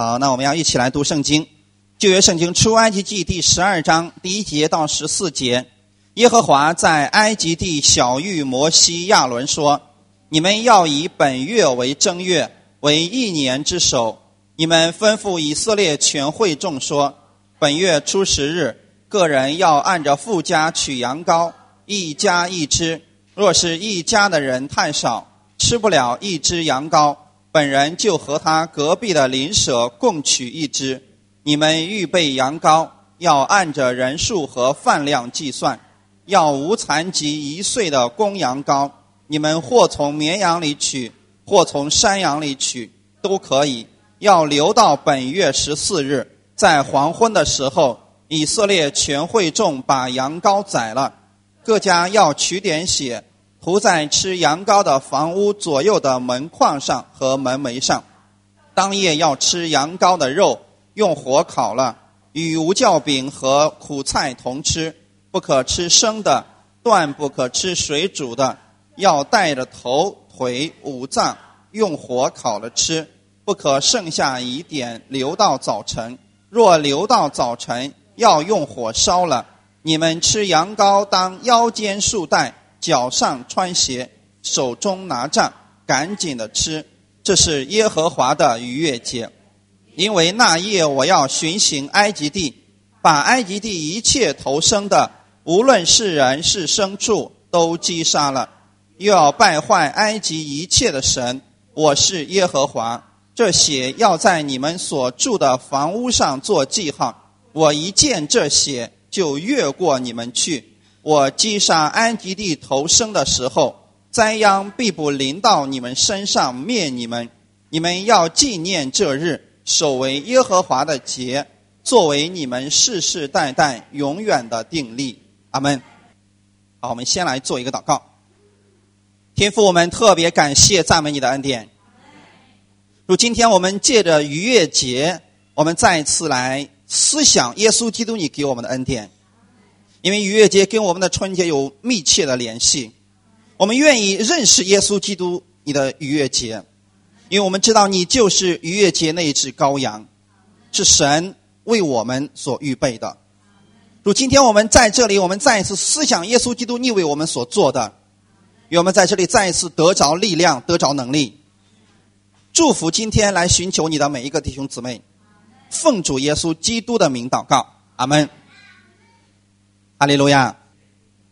好，那我们要一起来读圣经。旧约圣经出埃及记第十二章第一节到十四节，耶和华在埃及地小谕摩西、亚伦说：“你们要以本月为正月，为一年之首。你们吩咐以色列全会众说：本月初十日，个人要按着富家取羊羔，一家一只。若是一家的人太少，吃不了一只羊羔。”本人就和他隔壁的邻舍共取一只。你们预备羊羔，要按着人数和饭量计算，要无残疾一岁的公羊羔。你们或从绵羊里取，或从山羊里取，都可以。要留到本月十四日，在黄昏的时候，以色列全会众把羊羔宰了，各家要取点血。涂在吃羊羔的房屋左右的门框上和门楣上。当夜要吃羊羔的肉，用火烤了，与无酵饼和苦菜同吃，不可吃生的，断不可吃水煮的。要带着头、腿、五脏，用火烤了吃，不可剩下一点留到早晨。若留到早晨，要用火烧了。你们吃羊羔，当腰间束带。脚上穿鞋，手中拿杖，赶紧的吃。这是耶和华的逾越节，因为那夜我要巡行埃及地，把埃及地一切投生的，无论是人是牲畜，都击杀了。又要败坏埃及一切的神。我是耶和华。这血要在你们所住的房屋上做记号。我一见这血，就越过你们去。我击杀安吉地投生的时候，灾殃必不临到你们身上灭你们。你们要纪念这日，守为耶和华的节，作为你们世世代代永远的定力。阿门。好，我们先来做一个祷告。天父，我们特别感谢赞美你的恩典。如今天我们借着逾越节，我们再次来思想耶稣基督你给我们的恩典。因为逾越节跟我们的春节有密切的联系，我们愿意认识耶稣基督你的逾越节，因为我们知道你就是逾越节那一只羔羊，是神为我们所预备的。如今天我们在这里，我们再一次思想耶稣基督你为我们所做的，愿我们在这里再一次得着力量，得着能力，祝福今天来寻求你的每一个弟兄姊妹，奉主耶稣基督的名祷告，阿门。哈利路亚！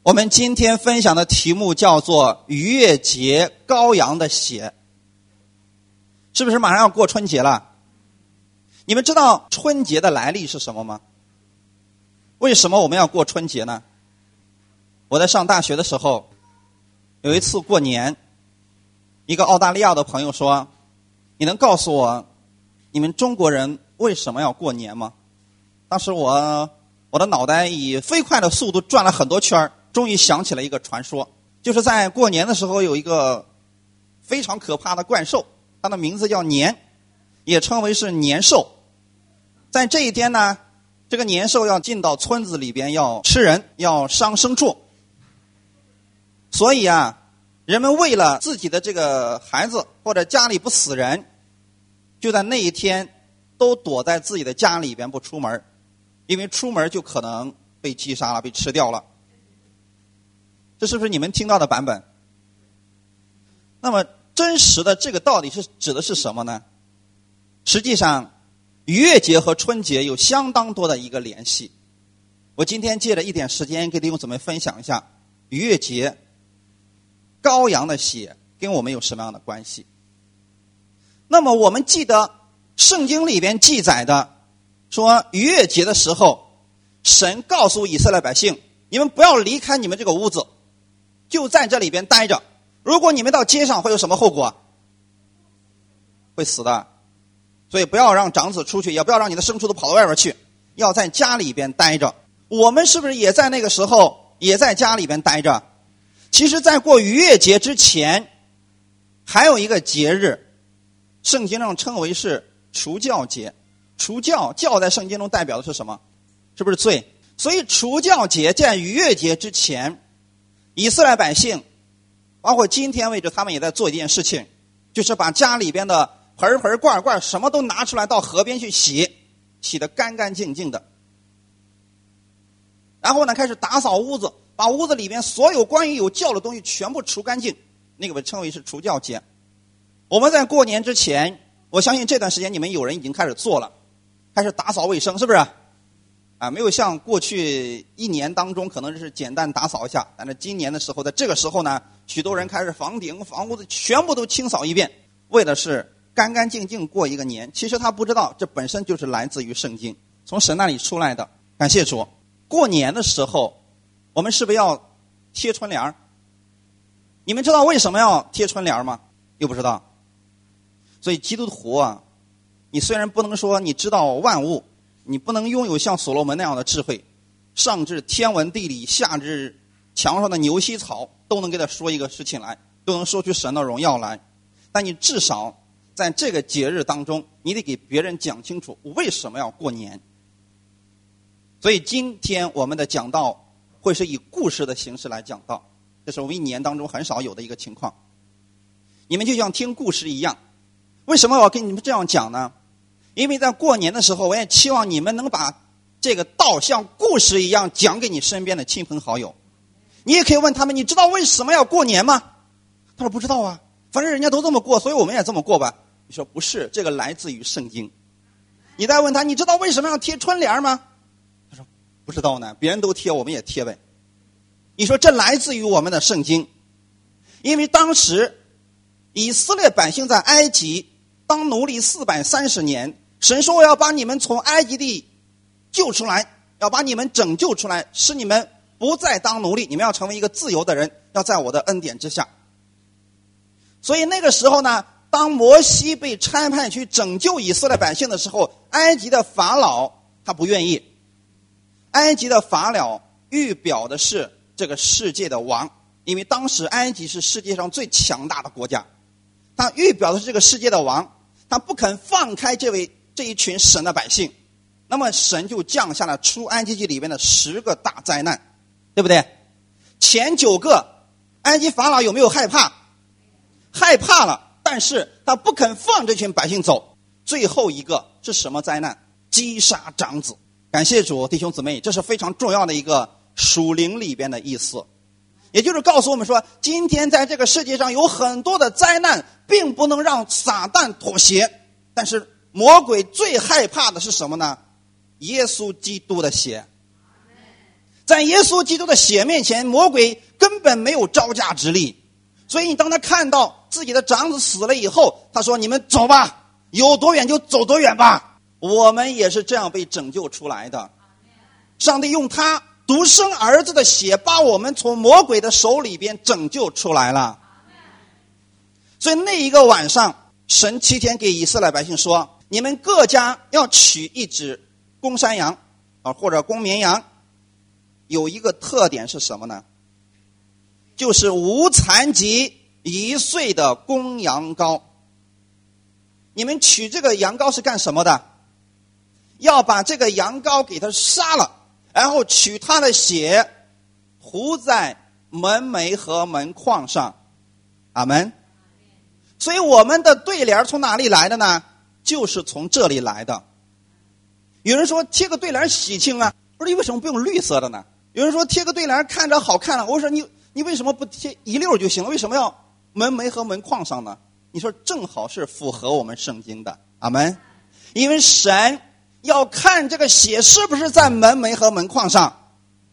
我们今天分享的题目叫做“逾越节羔羊的血”，是不是马上要过春节了？你们知道春节的来历是什么吗？为什么我们要过春节呢？我在上大学的时候，有一次过年，一个澳大利亚的朋友说：“你能告诉我，你们中国人为什么要过年吗？”当时我。我的脑袋以飞快的速度转了很多圈终于想起了一个传说，就是在过年的时候有一个非常可怕的怪兽，它的名字叫年，也称为是年兽。在这一天呢，这个年兽要进到村子里边，要吃人，要伤牲畜。所以啊，人们为了自己的这个孩子或者家里不死人，就在那一天都躲在自己的家里边不出门因为出门就可能被击杀了，被吃掉了。这是不是你们听到的版本？那么真实的这个到底是指的是什么呢？实际上，逾越节和春节有相当多的一个联系。我今天借着一点时间，跟弟兄姊妹分享一下逾越节羔羊的血跟我们有什么样的关系。那么我们记得圣经里边记载的。说逾越节的时候，神告诉以色列百姓：“你们不要离开你们这个屋子，就在这里边待着。如果你们到街上，会有什么后果？会死的。所以不要让长子出去，也不要让你的牲畜都跑到外边去，要在家里边待着。我们是不是也在那个时候也在家里边待着？其实，在过逾越节之前，还有一个节日，圣经上称为是除教节。”除教教在圣经中代表的是什么？是不是罪？所以除教节在逾越节之前，以色列百姓，包括今天为止，他们也在做一件事情，就是把家里边的盆盆罐罐什么都拿出来到河边去洗，洗得干干净净的。然后呢，开始打扫屋子，把屋子里面所有关于有教的东西全部除干净。那个被称为是除教节。我们在过年之前，我相信这段时间你们有人已经开始做了，开始打扫卫生，是不是？啊，没有像过去一年当中可能是简单打扫一下，但是今年的时候，在这个时候呢，许多人开始房顶、房屋的全部都清扫一遍，为的是干干净净过一个年。其实他不知道，这本身就是来自于圣经，从神那里出来的。感谢主。过年的时候，我们是不是要贴春联儿？你们知道为什么要贴春联儿吗？又不知道。所以基督徒啊，你虽然不能说你知道万物。你不能拥有像所罗门那样的智慧，上至天文地理，下至墙上的牛膝草，都能给他说一个事情来，都能说出神的荣耀来。但你至少在这个节日当中，你得给别人讲清楚为什么要过年。所以今天我们的讲道会是以故事的形式来讲道，这是我们一年当中很少有的一个情况。你们就像听故事一样，为什么我要跟你们这样讲呢？因为在过年的时候，我也期望你们能把这个道像故事一样讲给你身边的亲朋好友。你也可以问他们：“你知道为什么要过年吗？”他说：“不知道啊，反正人家都这么过，所以我们也这么过吧。”你说：“不是，这个来自于圣经。”你再问他：“你知道为什么要贴春联吗？”他说：“不知道呢，别人都贴，我们也贴呗。”你说：“这来自于我们的圣经，因为当时以色列百姓在埃及当奴隶四百三十年。”神说：“我要把你们从埃及地救出来，要把你们拯救出来，使你们不再当奴隶，你们要成为一个自由的人，要在我的恩典之下。”所以那个时候呢，当摩西被差派去拯救以色列百姓的时候，埃及的法老他不愿意。埃及的法老预表的是这个世界的王，因为当时埃及是世界上最强大的国家，他预表的是这个世界的王，他不肯放开这位。这一群神的百姓，那么神就降下了出埃及记里面的十个大灾难，对不对？前九个，埃及法老有没有害怕？害怕了，但是他不肯放这群百姓走。最后一个是什么灾难？击杀长子。感谢主，弟兄姊妹，这是非常重要的一个属灵里边的意思，也就是告诉我们说，今天在这个世界上有很多的灾难，并不能让撒旦妥协，但是。魔鬼最害怕的是什么呢？耶稣基督的血，在耶稣基督的血面前，魔鬼根本没有招架之力。所以，你当他看到自己的长子死了以后，他说：“你们走吧，有多远就走多远吧。”我们也是这样被拯救出来的。上帝用他独生儿子的血，把我们从魔鬼的手里边拯救出来了。所以那一个晚上，神七天给以色列百姓说。你们各家要取一只公山羊，啊，或者公绵羊，有一个特点是什么呢？就是无残疾一岁的公羊羔。你们取这个羊羔是干什么的？要把这个羊羔给它杀了，然后取它的血涂在门楣和门框上。阿门。所以我们的对联从哪里来的呢？就是从这里来的。有人说贴个对联喜庆啊，我说你为什么不用绿色的呢？有人说贴个对联看着好看了，我说你你为什么不贴一溜就行了？为什么要门楣和门框上呢？你说正好是符合我们圣经的，阿门。因为神要看这个血是不是在门楣和门框上，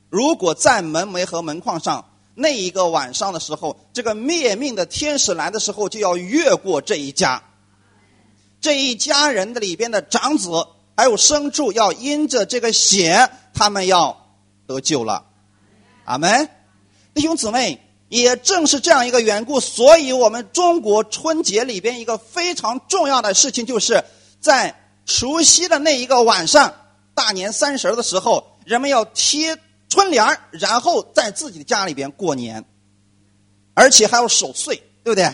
如果在门楣和门框上，那一个晚上的时候，这个灭命的天使来的时候就要越过这一家。这一家人的里边的长子还有牲畜要因着这个血，他们要得救了。阿门，弟兄姊妹，也正是这样一个缘故，所以我们中国春节里边一个非常重要的事情，就是在除夕的那一个晚上，大年三十的时候，人们要贴春联然后在自己的家里边过年，而且还要守岁，对不对？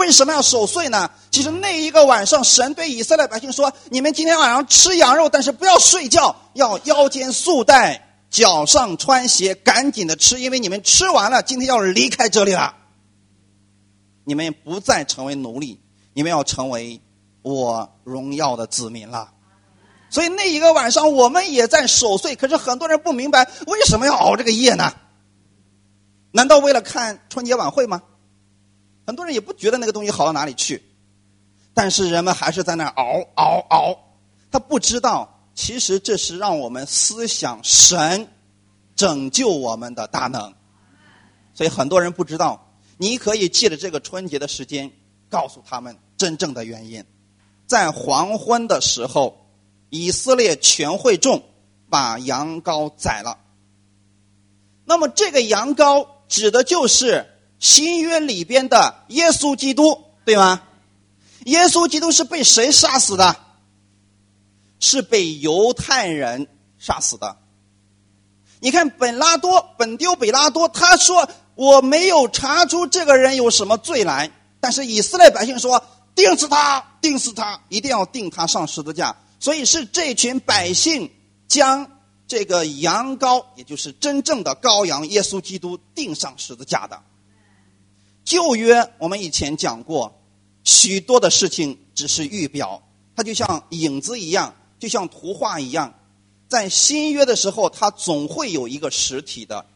为什么要守岁呢？其实那一个晚上，神对以色列百姓说：“你们今天晚上吃羊肉，但是不要睡觉，要腰间束带，脚上穿鞋，赶紧的吃，因为你们吃完了，今天要离开这里了。你们不再成为奴隶，你们要成为我荣耀的子民了。所以那一个晚上，我们也在守岁。可是很多人不明白为什么要熬这个夜呢？难道为了看春节晚会吗？很多人也不觉得那个东西好到哪里去，但是人们还是在那熬熬熬。他不知道，其实这是让我们思想神拯救我们的大能。所以很多人不知道。你可以借着这个春节的时间，告诉他们真正的原因。在黄昏的时候，以色列全会众把羊羔宰了。那么这个羊羔指的就是新约里边的耶稣基督，对吗？耶稣基督是被谁杀死的？是被犹太人杀死的。你看本拉多，本丢比拉多，他说。我没有查出这个人有什么罪来，但是以色列百姓说：“定死他，定死他，一定要定他上十字架。”所以是这群百姓将这个羊羔，也就是真正的羔羊耶稣基督钉上十字架的。旧约我们以前讲过，许多的事情只是预表，它就像影子一样，就像图画一样，在新约的时候，它总会有一个实体的。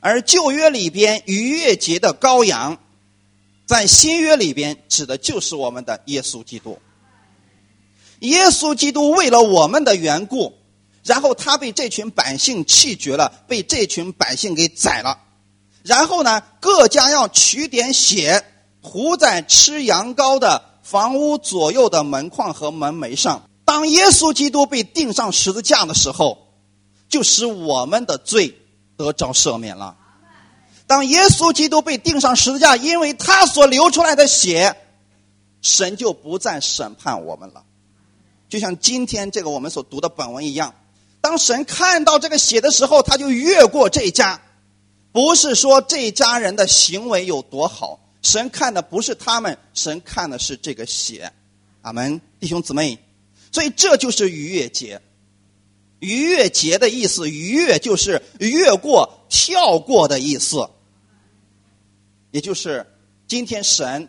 而旧约里边逾越节的羔羊，在新约里边指的就是我们的耶稣基督。耶稣基督为了我们的缘故，然后他被这群百姓弃绝了，被这群百姓给宰了。然后呢，各家要取点血，涂在吃羊羔的房屋左右的门框和门楣上。当耶稣基督被钉上十字架的时候，就使我们的罪。得着赦免了。当耶稣基督被钉上十字架，因为他所流出来的血，神就不再审判我们了。就像今天这个我们所读的本文一样，当神看到这个血的时候，他就越过这一家，不是说这家人的行为有多好，神看的不是他们，神看的是这个血。阿门，弟兄姊妹。所以这就是逾越节。逾越节的意思，逾越就是越过、跳过的意思，也就是今天神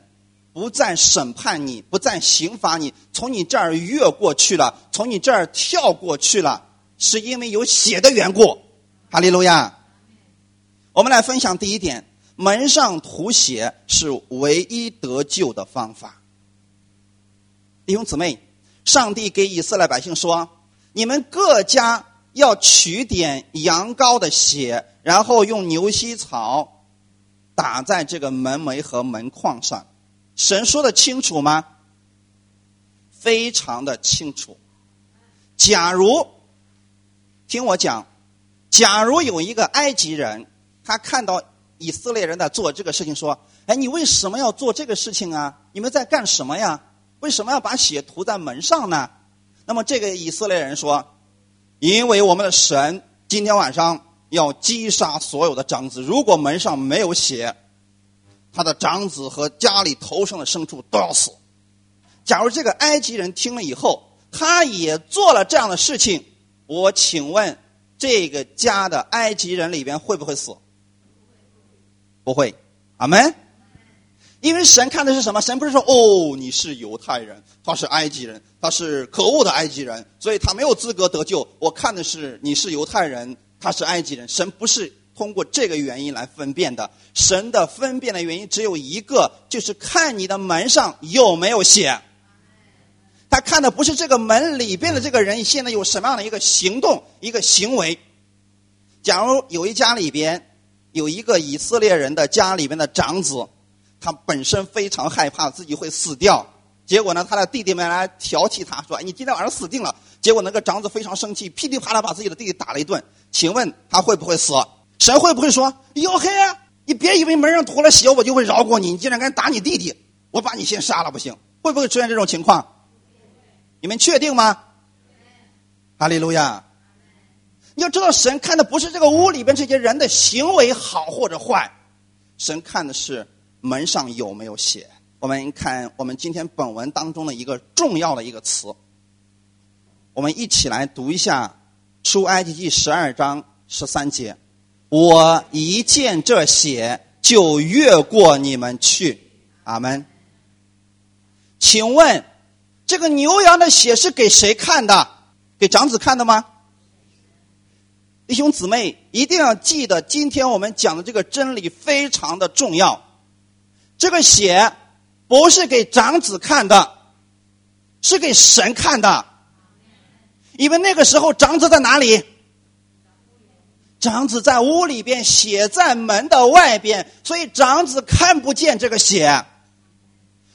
不再审判你，不再刑罚你，从你这儿越过去了，从你这儿跳过去了，是因为有血的缘故。哈利路亚！我们来分享第一点：门上涂血是唯一得救的方法。弟兄姊妹，上帝给以色列百姓说。你们各家要取点羊羔的血，然后用牛膝草打在这个门楣和门框上。神说的清楚吗？非常的清楚。假如听我讲，假如有一个埃及人，他看到以色列人在做这个事情，说：“哎，你为什么要做这个事情啊？你们在干什么呀？为什么要把血涂在门上呢？”那么这个以色列人说：“因为我们的神今天晚上要击杀所有的长子，如果门上没有血，他的长子和家里头上的牲畜都要死。假如这个埃及人听了以后，他也做了这样的事情，我请问这个家的埃及人里边会不会死？不会。阿门。”因为神看的是什么？神不是说哦，你是犹太人，他是埃及人，他是可恶的埃及人，所以他没有资格得救。我看的是你是犹太人，他是埃及人。神不是通过这个原因来分辨的，神的分辨的原因只有一个，就是看你的门上有没有血。他看的不是这个门里边的这个人现在有什么样的一个行动、一个行为。假如有一家里边有一个以色列人的家里面的长子。他本身非常害怕自己会死掉，结果呢，他的弟弟们来调戏他，说：“你今天晚上死定了。”结果那个长子非常生气，噼里啪啦把自己的弟弟打了一顿。请问他会不会死？神会不会说：“哟嘿，你别以为门上涂了血，我就会饶过你。你竟然敢打你弟弟，我把你先杀了不行？”会不会出现这种情况？你们确定吗？哈利路亚！你要知道，神看的不是这个屋里边这些人的行为好或者坏，神看的是。门上有没有写？我们看我们今天本文当中的一个重要的一个词，我们一起来读一下《出埃及记》十二章十三节：“我一见这血，就越过你们去。”阿门。请问，这个牛羊的血是给谁看的？给长子看的吗？弟兄姊妹，一定要记得，今天我们讲的这个真理非常的重要。这个血不是给长子看的，是给神看的。因为那个时候长子在哪里？长子在屋里边，血在门的外边，所以长子看不见这个血。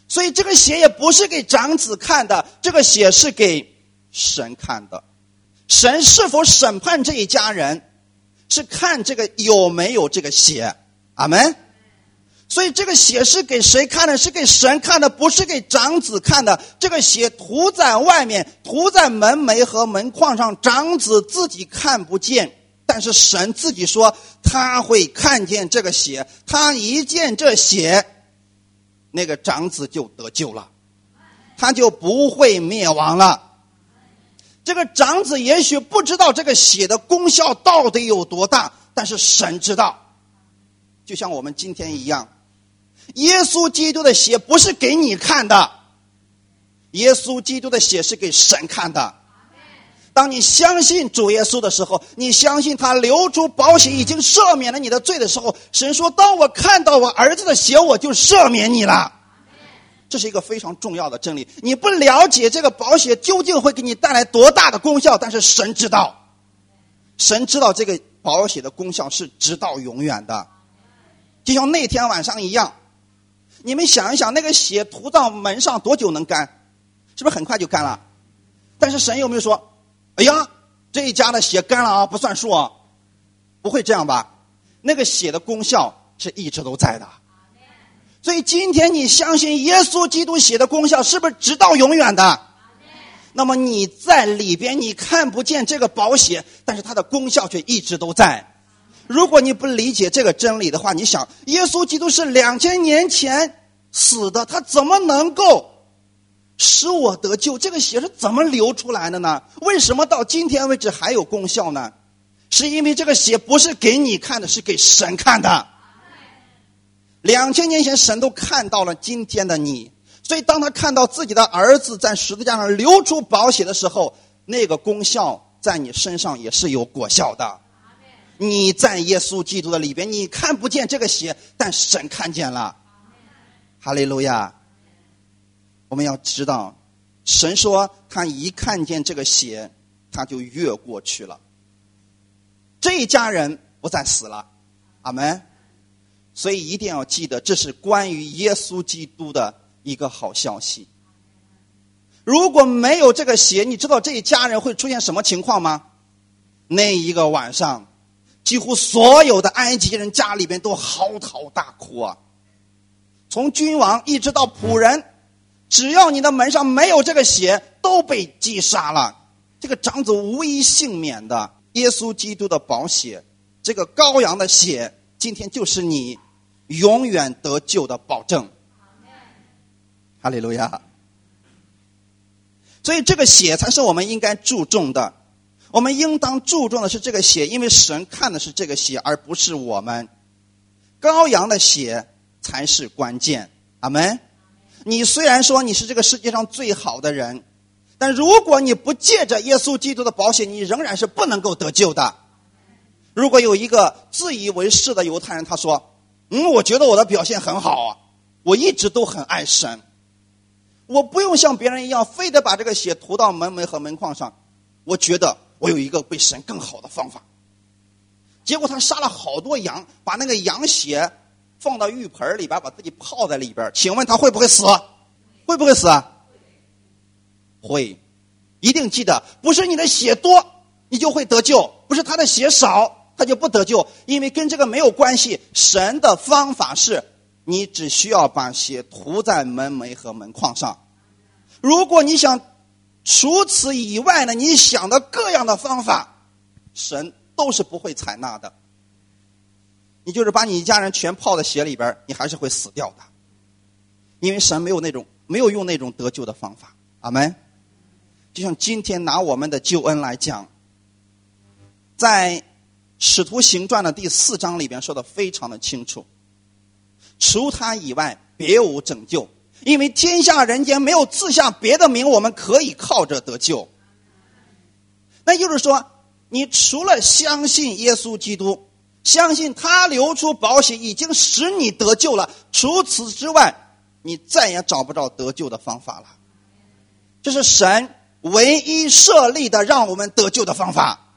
所以这个血也不是给长子看的，这个血是给神看的。神是否审判这一家人，是看这个有没有这个血。阿门。所以这个血是给谁看的？是给神看的，不是给长子看的。这个血涂在外面，涂在门楣和门框上，长子自己看不见，但是神自己说他会看见这个血。他一见这血。那个长子就得救了，他就不会灭亡了。这个长子也许不知道这个血的功效到底有多大，但是神知道。就像我们今天一样，耶稣基督的血不是给你看的，耶稣基督的血是给神看的。当你相信主耶稣的时候，你相信他流出宝血已经赦免了你的罪的时候，神说：“当我看到我儿子的血，我就赦免你了。”这是一个非常重要的真理。你不了解这个保险究竟会给你带来多大的功效，但是神知道，神知道这个保险的功效是直到永远的，就像那天晚上一样。你们想一想，那个血涂到门上多久能干？是不是很快就干了？但是神有没有说？哎呀，这一家的血干了啊，不算数啊，不会这样吧？那个血的功效是一直都在的。所以今天你相信耶稣基督血的功效，是不是直到永远的？那么你在里边你看不见这个宝血，但是它的功效却一直都在。如果你不理解这个真理的话，你想，耶稣基督是两千年前死的，他怎么能够？使我得救，这个血是怎么流出来的呢？为什么到今天为止还有功效呢？是因为这个血不是给你看的，是给神看的。两千年前神都看到了今天的你，所以当他看到自己的儿子在十字架上流出宝血的时候，那个功效在你身上也是有果效的。你在耶稣基督的里边，你看不见这个血，但神看见了。哈利路亚。我们要知道，神说他一看见这个血，他就越过去了。这一家人不再死了，阿门。所以一定要记得，这是关于耶稣基督的一个好消息。如果没有这个血，你知道这一家人会出现什么情况吗？那一个晚上，几乎所有的埃及人家里边都嚎啕大哭啊，从君王一直到仆人。只要你的门上没有这个血，都被击杀了。这个长子无一幸免的。耶稣基督的宝血，这个羔羊的血，今天就是你永远得救的保证。哈利路亚。所以这个血才是我们应该注重的。我们应当注重的是这个血，因为神看的是这个血，而不是我们。羔羊的血才是关键。阿门。你虽然说你是这个世界上最好的人，但如果你不借着耶稣基督的保险，你仍然是不能够得救的。如果有一个自以为是的犹太人，他说：“嗯，我觉得我的表现很好啊，我一直都很爱神，我不用像别人一样，非得把这个血涂到门楣和门框上。我觉得我有一个比神更好的方法。”结果他杀了好多羊，把那个羊血。放到浴盆里边，把自己泡在里边，请问他会不会死？会不会死？会，一定记得，不是你的血多，你就会得救；不是他的血少，他就不得救，因为跟这个没有关系。神的方法是，你只需要把血涂在门楣和门框上。如果你想除此以外呢，你想的各样的方法，神都是不会采纳的。你就是把你一家人全泡在血里边，你还是会死掉的，因为神没有那种没有用那种得救的方法。阿门。就像今天拿我们的救恩来讲，在使徒行传的第四章里边说的非常的清楚，除他以外别无拯救，因为天下人间没有赐下别的名，我们可以靠着得救。那就是说，你除了相信耶稣基督，相信他流出宝血已经使你得救了，除此之外，你再也找不着得救的方法了。这是神唯一设立的让我们得救的方法，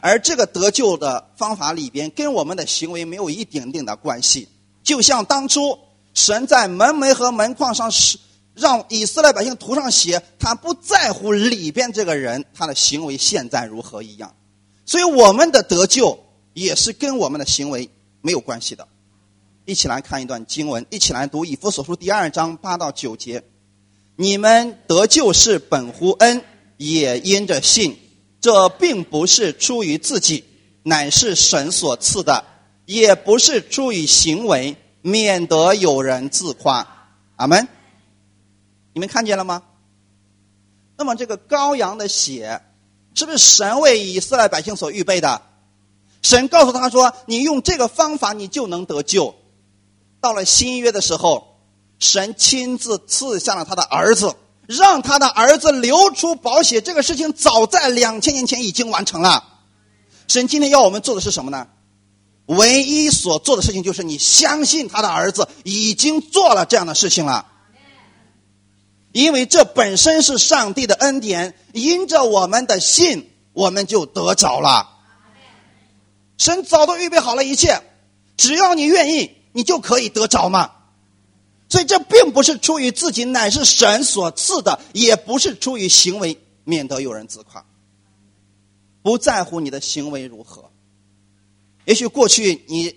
而这个得救的方法里边，跟我们的行为没有一点点的关系。就像当初神在门楣和门框上是让以色列百姓涂上血，他不在乎里边这个人他的行为现在如何一样。所以我们的得救也是跟我们的行为没有关系的。一起来看一段经文，一起来读以弗所书第二章八到九节。你们得救是本乎恩，也因着信。这并不是出于自己，乃是神所赐的；也不是出于行为，免得有人自夸。阿门。你们看见了吗？那么这个羔羊的血，是不是神为以色列百姓所预备的？神告诉他说：“你用这个方法，你就能得救。”到了新约的时候。神亲自赐下了他的儿子，让他的儿子流出宝血。这个事情早在两千年前已经完成了。神今天要我们做的是什么呢？唯一所做的事情就是你相信他的儿子已经做了这样的事情了。因为这本身是上帝的恩典，因着我们的信，我们就得着了。神早都预备好了一切，只要你愿意，你就可以得着嘛。所以这并不是出于自己，乃是神所赐的，也不是出于行为，免得有人自夸。不在乎你的行为如何，也许过去你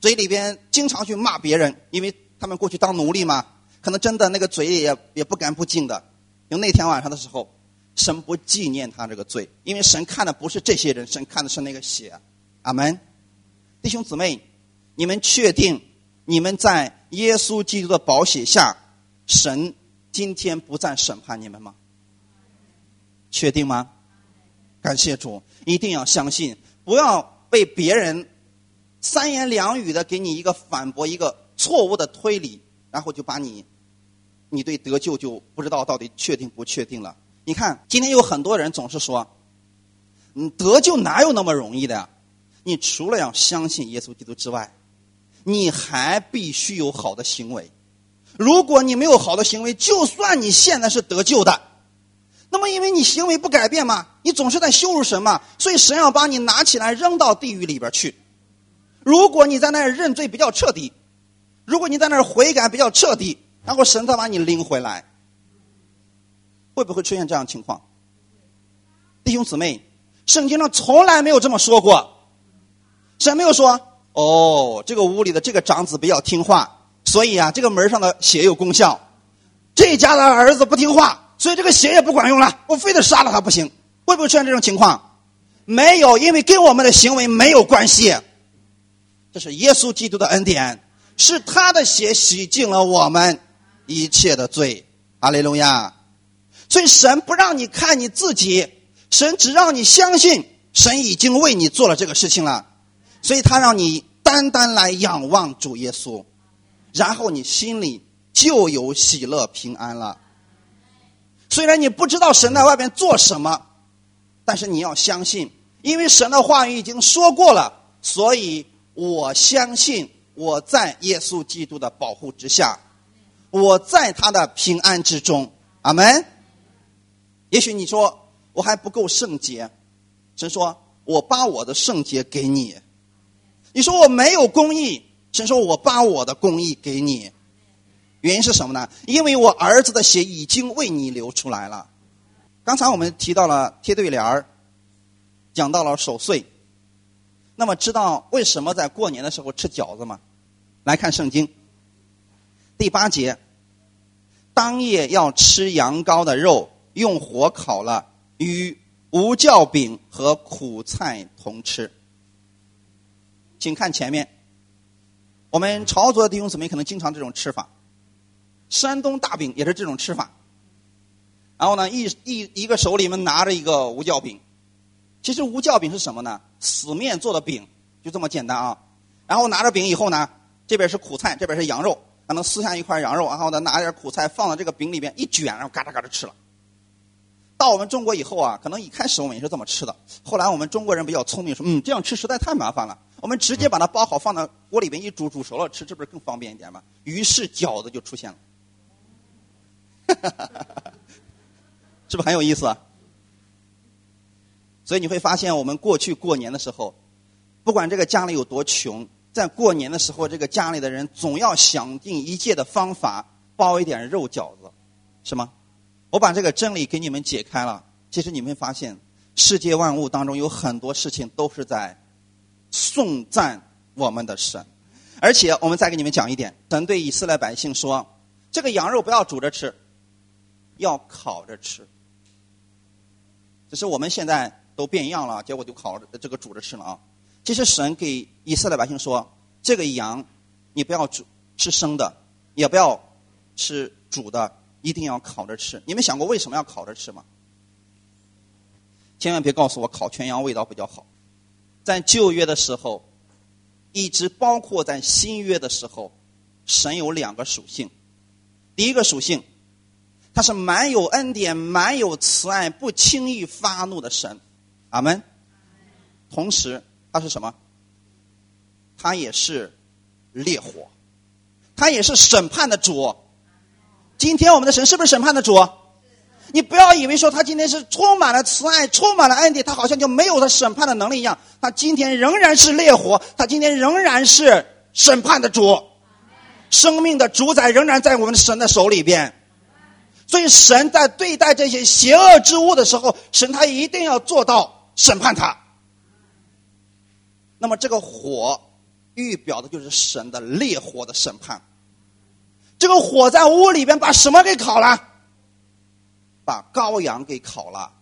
嘴里边经常去骂别人，因为他们过去当奴隶嘛，可能真的那个嘴也也不干不净的。有那天晚上的时候，神不纪念他这个罪，因为神看的不是这些人，神看的是那个血。阿门，弟兄姊妹，你们确定？你们在耶稣基督的宝血下，神今天不再审判你们吗？确定吗？感谢主，一定要相信，不要被别人三言两语的给你一个反驳，一个错误的推理，然后就把你，你对得救就不知道到底确定不确定了。你看，今天有很多人总是说，嗯，得救哪有那么容易的呀？你除了要相信耶稣基督之外。你还必须有好的行为。如果你没有好的行为，就算你现在是得救的，那么因为你行为不改变嘛，你总是在羞辱神嘛，所以神要把你拿起来扔到地狱里边去。如果你在那儿认罪比较彻底，如果你在那儿悔改比较彻底，然后神再把你拎回来，会不会出现这样情况？弟兄姊妹，圣经上从来没有这么说过，神没有说。哦，这个屋里的这个长子比较听话，所以啊，这个门上的血有功效。这家的儿子不听话，所以这个血也不管用了。我非得杀了他不行。会不会出现这种情况？没有，因为跟我们的行为没有关系。这是耶稣基督的恩典，是他的血洗净了我们一切的罪。阿雷路亚。所以神不让你看你自己，神只让你相信，神已经为你做了这个事情了。所以他让你单单来仰望主耶稣，然后你心里就有喜乐平安了。虽然你不知道神在外边做什么，但是你要相信，因为神的话语已经说过了，所以我相信我在耶稣基督的保护之下，我在他的平安之中。阿门。也许你说我还不够圣洁，神说我把我的圣洁给你。你说我没有公义，神说我把我的公义给你，原因是什么呢？因为我儿子的血已经为你流出来了。刚才我们提到了贴对联儿，讲到了守岁。那么知道为什么在过年的时候吃饺子吗？来看圣经第八节，当夜要吃羊羔的肉，用火烤了，与无酵饼和苦菜同吃。请看前面，我们潮族的弟兄姊妹可能经常这种吃法，山东大饼也是这种吃法。然后呢，一一一个手里面拿着一个无酵饼，其实无酵饼是什么呢？死面做的饼，就这么简单啊。然后拿着饼以后呢，这边是苦菜，这边是羊肉，还能撕下一块羊肉，然后呢拿点苦菜放到这个饼里边一卷，然后嘎吱嘎吱吃了。到我们中国以后啊，可能一开始我们也是这么吃的，后来我们中国人比较聪明，说嗯这样吃实在太麻烦了，我们直接把它包好放到锅里边一煮，煮熟了吃，这不是更方便一点吗？于是饺子就出现了，是不是很有意思？啊？所以你会发现，我们过去过年的时候，不管这个家里有多穷。在过年的时候，这个家里的人总要想尽一切的方法包一点肉饺子，是吗？我把这个真理给你们解开了。其实你们发现，世界万物当中有很多事情都是在颂赞我们的神。而且，我们再给你们讲一点：神对以色列百姓说，这个羊肉不要煮着吃，要烤着吃。只是我们现在都变样了，结果就烤着这个煮着吃了啊。其实神给以色列百姓说：“这个羊，你不要煮吃生的，也不要吃煮的，一定要烤着吃。你们想过为什么要烤着吃吗？千万别告诉我烤全羊味道比较好。在旧约的时候，一直包括在新约的时候，神有两个属性。第一个属性，他是满有恩典、满有慈爱、不轻易发怒的神。阿门。同时。他是什么？他也是烈火，他也是审判的主。今天我们的神是不是审判的主？你不要以为说他今天是充满了慈爱、充满了恩典，他好像就没有他审判的能力一样。他今天仍然是烈火，他今天仍然是审判的主。生命的主宰仍然在我们神的手里边。所以神在对待这些邪恶之物的时候，神他一定要做到审判他。那么这个火，预表的就是神的烈火的审判。这个火在屋里边把什么给烤了？把羔羊给烤了，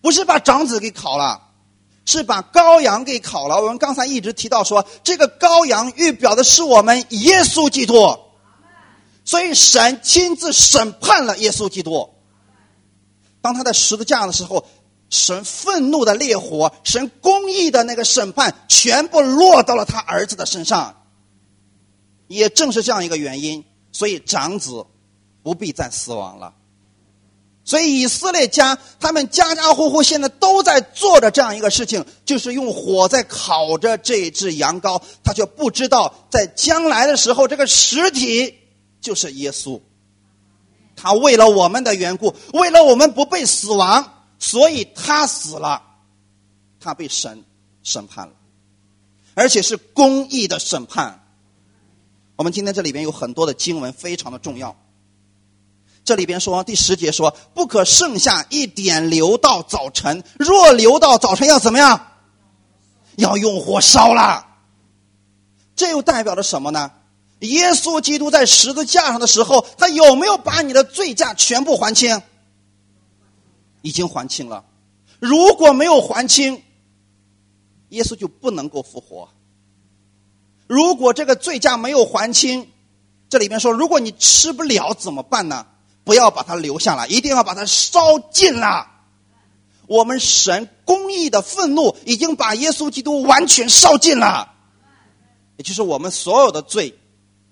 不是把长子给烤了，是把羔羊给烤了。我们刚才一直提到说，这个羔羊预表的是我们耶稣基督，所以神亲自审判了耶稣基督。当他在十字架的时候。神愤怒的烈火，神公义的那个审判，全部落到了他儿子的身上。也正是这样一个原因，所以长子不必再死亡了。所以以色列家，他们家家户户现在都在做着这样一个事情，就是用火在烤着这只羊羔。他却不知道，在将来的时候，这个实体就是耶稣。他为了我们的缘故，为了我们不被死亡。所以他死了，他被神审判了，而且是公义的审判。我们今天这里边有很多的经文非常的重要。这里边说第十节说，不可剩下一点留到早晨，若留到早晨要怎么样？要用火烧了。这又代表着什么呢？耶稣基督在十字架上的时候，他有没有把你的罪价全部还清？已经还清了，如果没有还清，耶稣就不能够复活。如果这个罪价没有还清，这里边说，如果你吃不了怎么办呢？不要把它留下来，一定要把它烧尽了。我们神公义的愤怒已经把耶稣基督完全烧尽了，也就是我们所有的罪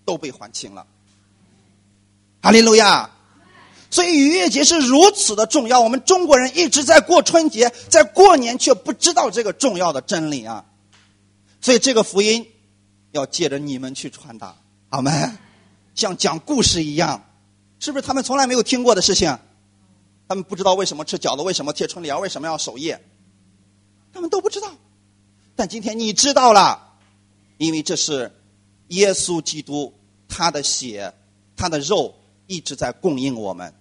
都被还清了。哈利路亚。所以逾越节是如此的重要，我们中国人一直在过春节，在过年却不知道这个重要的真理啊！所以这个福音要借着你们去传达，好没？像讲故事一样，是不是他们从来没有听过的事情？他们不知道为什么吃饺子，为什么贴春联，为什么要守夜，他们都不知道。但今天你知道了，因为这是耶稣基督他的血，他的肉一直在供应我们。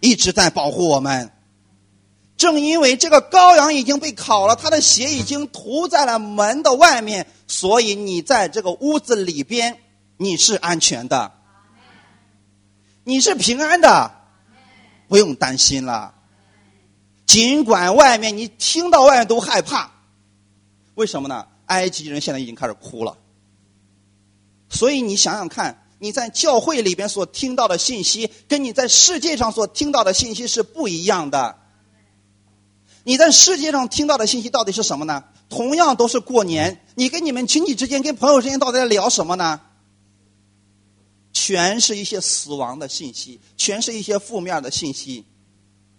一直在保护我们。正因为这个羔羊已经被烤了，他的血已经涂在了门的外面，所以你在这个屋子里边，你是安全的，你是平安的，不用担心了。尽管外面你听到外面都害怕，为什么呢？埃及人现在已经开始哭了。所以你想想看。你在教会里边所听到的信息，跟你在世界上所听到的信息是不一样的。你在世界上听到的信息到底是什么呢？同样都是过年，你跟你们亲戚之间、跟朋友之间到底在聊什么呢？全是一些死亡的信息，全是一些负面的信息。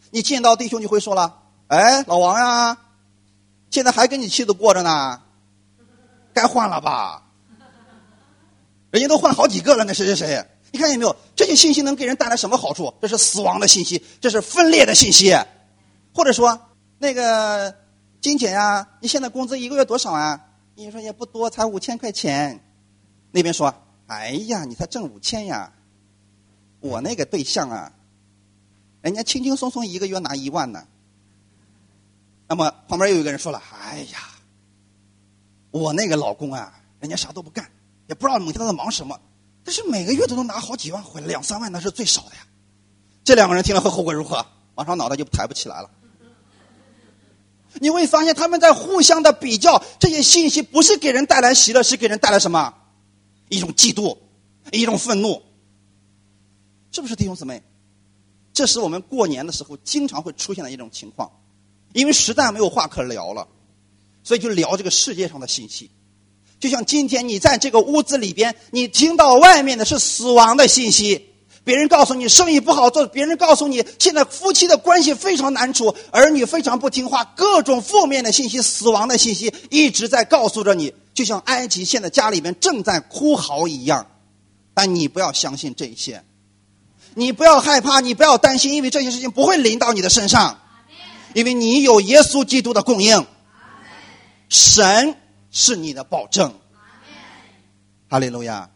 你见到弟兄就会说了：“哎，老王呀，现在还跟你妻子过着呢，该换了吧？人家都换好几个了，那谁谁谁？你看见没有？这些信息能给人带来什么好处？这是死亡的信息，这是分裂的信息，或者说那个金姐呀，你现在工资一个月多少啊？你说也不多，才五千块钱。那边说。”哎呀，你才挣五千呀！我那个对象啊，人家轻轻松松一个月拿一万呢。那么旁边又有一个人说了：“哎呀，我那个老公啊，人家啥都不干，也不知道每天都在忙什么，但是每个月都能拿好几万回来，两三万那是最少的呀。”这两个人听了后后果如何？往上脑袋就抬不起来了。你会发现他们在互相的比较，这些信息不是给人带来喜乐，是给人带来什么？一种嫉妒，一种愤怒，是不是弟兄姊妹？这是我们过年的时候经常会出现的一种情况，因为实在没有话可聊了，所以就聊这个世界上的信息。就像今天你在这个屋子里边，你听到外面的是死亡的信息，别人告诉你生意不好做，别人告诉你现在夫妻的关系非常难处，儿女非常不听话，各种负面的信息、死亡的信息一直在告诉着你。就像埃及现在家里面正在哭嚎一样，但你不要相信这些，你不要害怕，你不要担心，因为这些事情不会临到你的身上，因为你有耶稣基督的供应，神是你的保证，哈利路亚。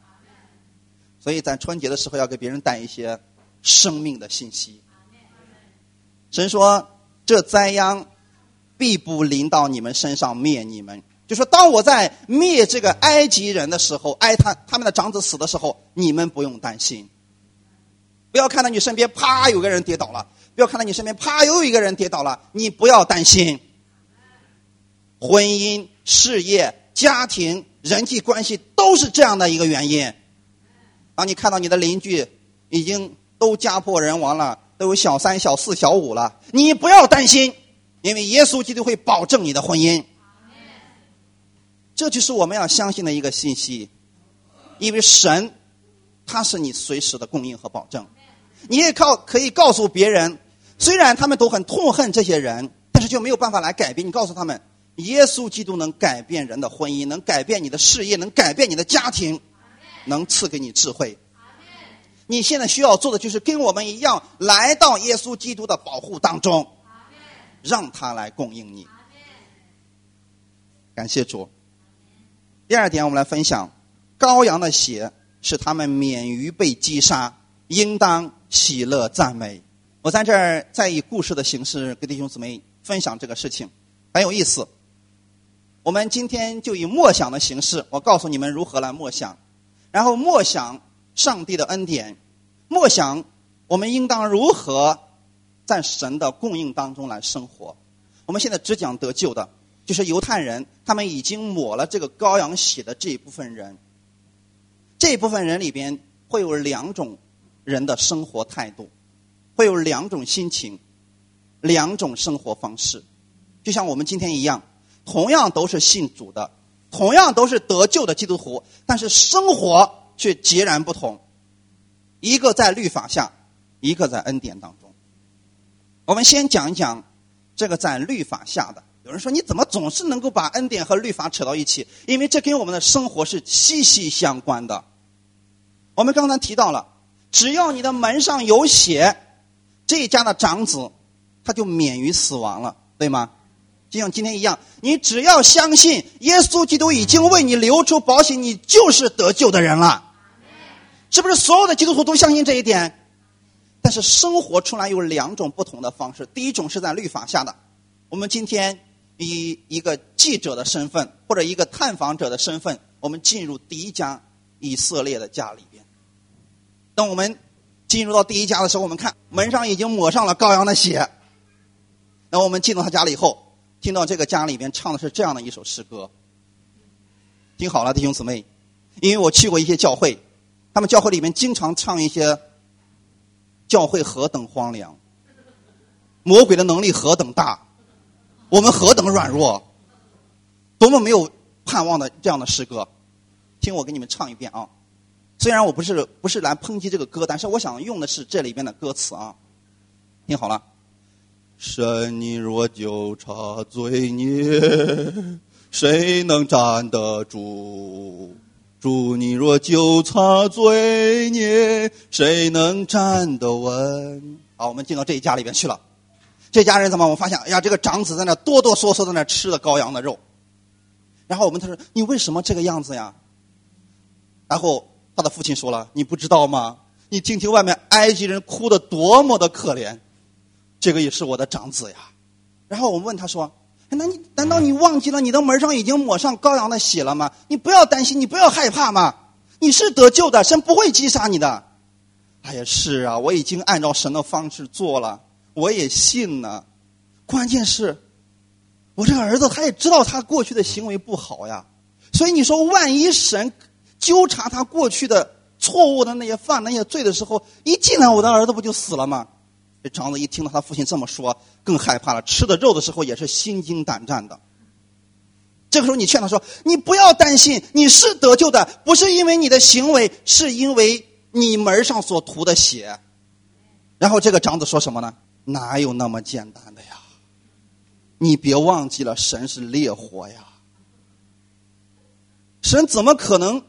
所以在春节的时候要给别人带一些生命的信息。神说：“这灾殃必不临到你们身上，灭你们。”就说当我在灭这个埃及人的时候，埃他他们的长子死的时候，你们不用担心。不要看到你身边啪有个人跌倒了，不要看到你身边啪又有一个人跌倒了，你不要担心。婚姻、事业、家庭、人际关系都是这样的一个原因。当你看到你的邻居已经都家破人亡了，都有小三、小四、小五了，你不要担心，因为耶稣基督会保证你的婚姻。这就是我们要相信的一个信息，因为神，他是你随时的供应和保证。你也靠可以告诉别人，虽然他们都很痛恨这些人，但是就没有办法来改变。你告诉他们，耶稣基督能改变人的婚姻，能改变你的事业，能改变你的家庭，能赐给你智慧。你现在需要做的就是跟我们一样，来到耶稣基督的保护当中，让他来供应你。感谢主。第二点，我们来分享，羔羊的血使他们免于被击杀，应当喜乐赞美。我在这儿再以故事的形式跟弟兄姊妹分享这个事情，很有意思。我们今天就以默想的形式，我告诉你们如何来默想，然后默想上帝的恩典，默想我们应当如何在神的供应当中来生活。我们现在只讲得救的。就是犹太人，他们已经抹了这个羔羊血的这一部分人，这一部分人里边会有两种人的生活态度，会有两种心情，两种生活方式，就像我们今天一样，同样都是信主的，同样都是得救的基督徒，但是生活却截然不同，一个在律法下，一个在恩典当中。我们先讲一讲这个在律法下的。有人说：“你怎么总是能够把恩典和律法扯到一起？因为这跟我们的生活是息息相关的。我们刚才提到了，只要你的门上有血，这一家的长子他就免于死亡了，对吗？就像今天一样，你只要相信耶稣基督已经为你留出保险，你就是得救的人了。是不是所有的基督徒都相信这一点？但是生活出来有两种不同的方式。第一种是在律法下的，我们今天。”以一个记者的身份或者一个探访者的身份，我们进入第一家以色列的家里边。当我们进入到第一家的时候，我们看门上已经抹上了羔羊的血。那我们进到他家里以后，听到这个家里边唱的是这样的一首诗歌。听好了，弟兄姊妹，因为我去过一些教会，他们教会里面经常唱一些“教会何等荒凉，魔鬼的能力何等大”。我们何等软弱，多么没有盼望的这样的诗歌，听我给你们唱一遍啊！虽然我不是不是来抨击这个歌，但是我想用的是这里边的歌词啊。听好了，神你若纠察罪孽，谁能站得住？主你若纠察罪孽，谁能站得稳？好，我们进到这一家里边去了。这家人怎么？我发现，哎呀，这个长子在那哆哆嗦嗦在那吃的羔羊的肉。然后我们他说：“你为什么这个样子呀？”然后他的父亲说了：“你不知道吗？你听听外面埃及人哭的多么的可怜，这个也是我的长子呀。”然后我问他说。那你难道你忘记了你的门上已经抹上羔羊的血了吗？你不要担心，你不要害怕吗？你是得救的，神不会击杀你的。哎呀，是啊，我已经按照神的方式做了，我也信呢。关键是，我这个儿子他也知道他过去的行为不好呀。所以你说，万一神纠察他过去的错误的那些犯那些罪的时候，一进来我的儿子不就死了吗？这长子一听到他父亲这么说，更害怕了。吃的肉的时候也是心惊胆战的。这个时候，你劝他说：“你不要担心，你是得救的，不是因为你的行为，是因为你门上所涂的血。”然后这个长子说什么呢？哪有那么简单的呀？你别忘记了，神是烈火呀！神怎么可能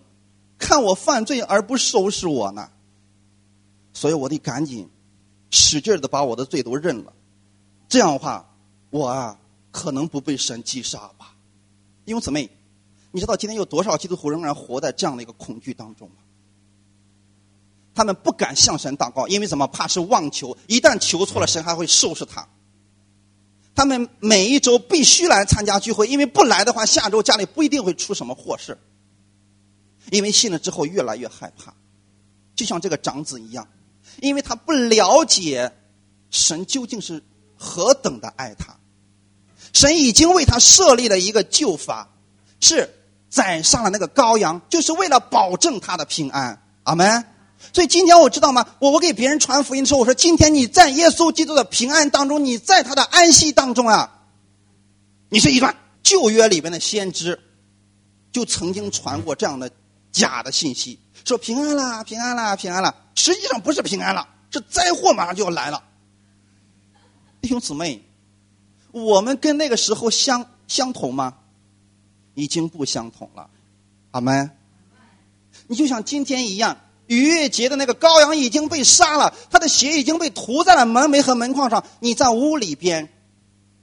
看我犯罪而不收拾我呢？所以我得赶紧。使劲的把我的罪都认了，这样的话，我啊可能不被神击杀吧？因为姊妹，你知道今天有多少基督徒仍然活在这样的一个恐惧当中吗？他们不敢向神祷告，因为什么？怕是妄求，一旦求错了，神还会收拾他。他们每一周必须来参加聚会，因为不来的话，下周家里不一定会出什么祸事。因为信了之后越来越害怕，就像这个长子一样。因为他不了解神究竟是何等的爱他，神已经为他设立了一个救法，是宰杀了那个羔羊，就是为了保证他的平安。阿门。所以今天我知道吗？我我给别人传福音的时候，我说今天你在耶稣基督的平安当中，你在他的安息当中啊，你是一段旧约里边的先知，就曾经传过这样的假的信息。说平安啦，平安啦，平安啦！实际上不是平安了，是灾祸马上就要来了。弟兄姊妹，我们跟那个时候相相同吗？已经不相同了。阿门。你就像今天一样，逾越节的那个羔羊已经被杀了，他的血已经被涂在了门楣和门框上。你在屋里边，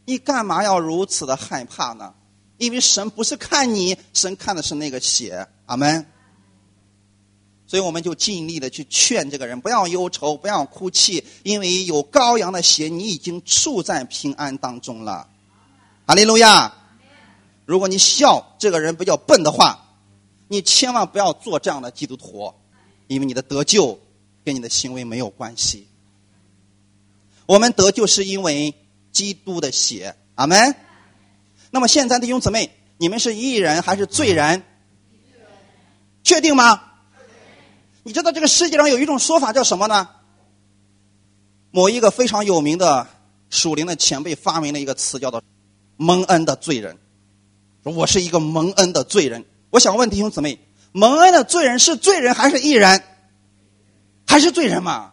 你干嘛要如此的害怕呢？因为神不是看你，神看的是那个血。阿门。所以我们就尽力的去劝这个人不要忧愁，不要哭泣，因为有羔羊的血，你已经处在平安当中了。哈利路亚！如果你笑这个人比较笨的话，你千万不要做这样的基督徒，因为你的得救跟你的行为没有关系。我们得救是因为基督的血，阿门。那么现在弟兄姊妹，你们是义人还是罪人？确定吗？你知道这个世界上有一种说法叫什么呢？某一个非常有名的属灵的前辈发明了一个词，叫做“蒙恩的罪人”。说我是一个蒙恩的罪人。我想问弟兄姊妹：蒙恩的罪人是罪人还是义人？还是罪人嘛？